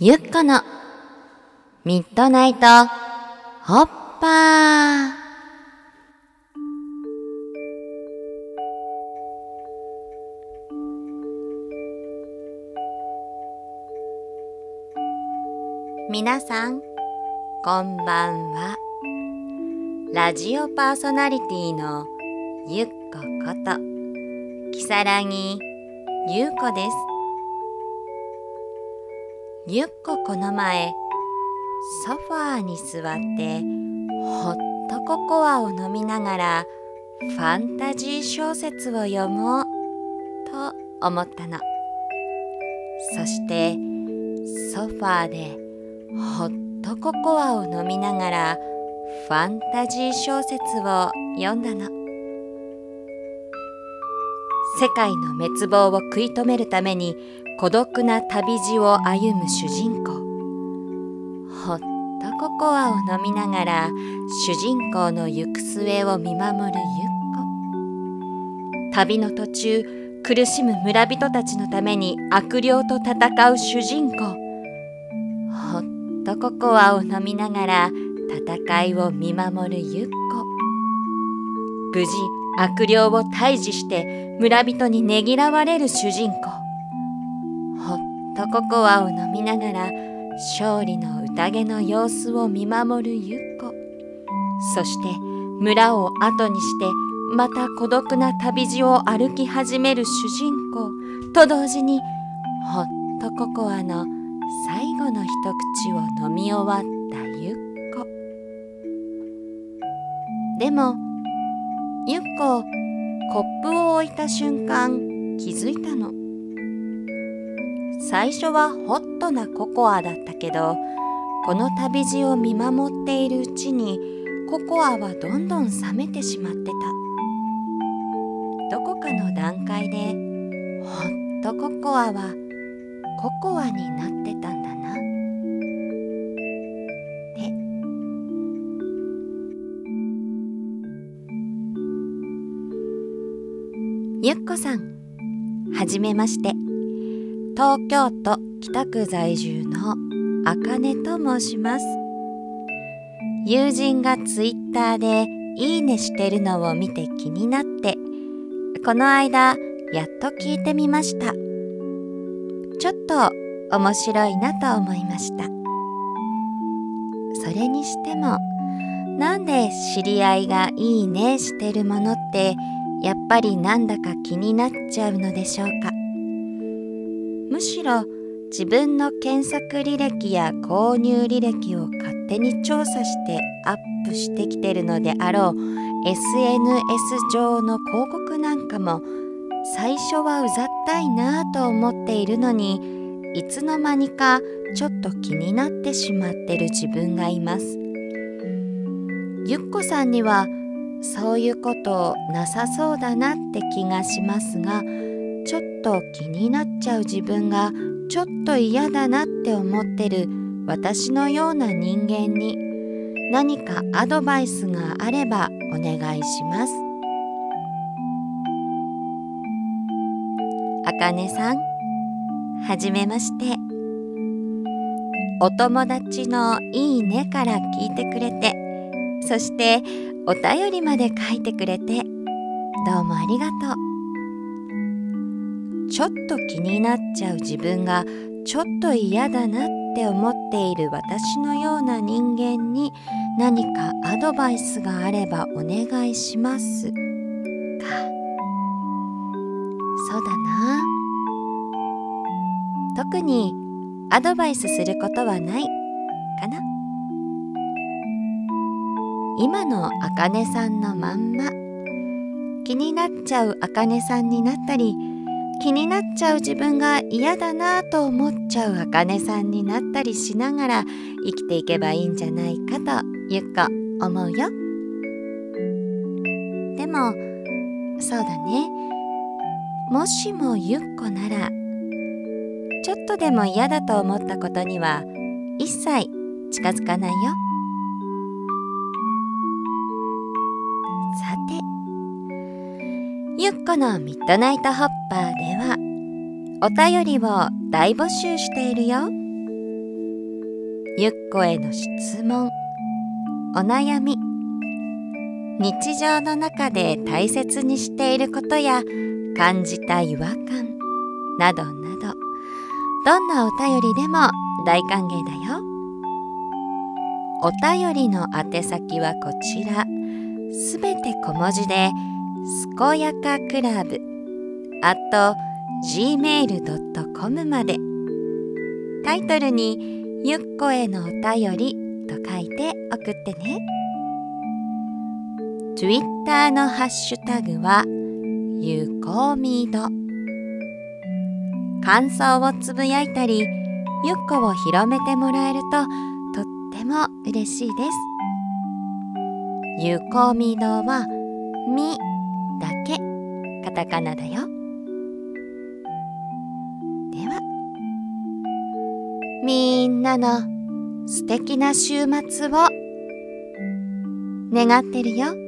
ゆっこのミッドナイトホッパー。皆さんこんばんは。ラジオパーソナリティのゆっここときさらぎゆうこです。ゆっここの前ソファーに座ってほっとココアを飲みながらファンタジー小説を読もうと思ったの。そしてソファーでほっとココアを飲みながらファンタジー小説を読んだの。世界の滅亡を食い止めるために孤独な旅路を歩む主人公。ほっとココアを飲みながら主人公の行く末を見守るゆっこ旅の途中苦しむ村人たちのために悪霊と戦う主人公。ほっとココアを飲みながら戦いを見守るゆっこ無事悪霊を退治して村人にねぎらわれる主人公。ほっとココアを飲みながら勝利の宴の様子を見守るゆっこ。そして村を後にしてまた孤独な旅路を歩き始める主人公。と同時にほっとココアの最後の一口を飲み終わったゆっこ。でもゆっこコップを置いた瞬間気づいたの。最初はホットなココアだったけどこの旅路を見守っているうちにココアはどんどん冷めてしまってた。どこかの段階でほっとココアはココアになってたんだな。ってゆっこさんはじめまして。東京都北区在住のあかねと申します。友人がツイッターでいいねしてるのを見て気になってこの間やっと聞いてみました。ちょっと面白いなと思いました。それにしてもなんで知り合いがいいねしてるものってやっぱりなんだか気になっちゃうのでしょうか？むしろ自分の検索履歴や購入履歴を勝手に調査してアップしてきてるのであろう SNS 上の広告なんかも最初はうざったいなぁと思っているのにいつの間にかちょっと気になってしまってる自分がいます。ゆっこさんにはそういうことなさそうだなって気がしますがちょっと気になっちゃう自分がちょっと嫌だなって思ってる私のような人間に何かアドバイスがあればお願いします。あかねさん、はじめまして。お友達のいいねから聞いてくれて、そしてお便りまで書いてくれて、どうもありがとう。ちょっと気になっちゃう自分がちょっと嫌だなって思っている私のような人間に何かアドバイスがあればお願いします。か。そうだな。特にアドバイスすることはないかな。今のあかねさんのまんま。気になっちゃうあかねさんになったり気になっちゃう自分が嫌だなと思っちゃうあかねさんになったりしながら生きていけばいいんじゃないかとゆっこ思うよ。でもそうだね。もしもゆっこならちょっとでも嫌だと思ったことには一切近づかないよ。ゆっこのミッドナイトホッパーではお便りを大募集しているよ。ゆっこへの質問お悩み日常の中で大切にしていることや感じた違和感などなどどんなお便りでも大歓迎だよ。お便りの宛先はこちら。すべて小文字で「すこやかクラブ」あと gmail.com まで。タイトルに「ゆっこへのお便り」と書いて送ってね。Twitter のハッシュタグはゆこみど。感想をつぶやいたりゆっこを広めてもらえるととっても嬉しいです。ゆこみどはみだけ。カタカナだよ。では。みんなの素敵な週末を。願ってるよ。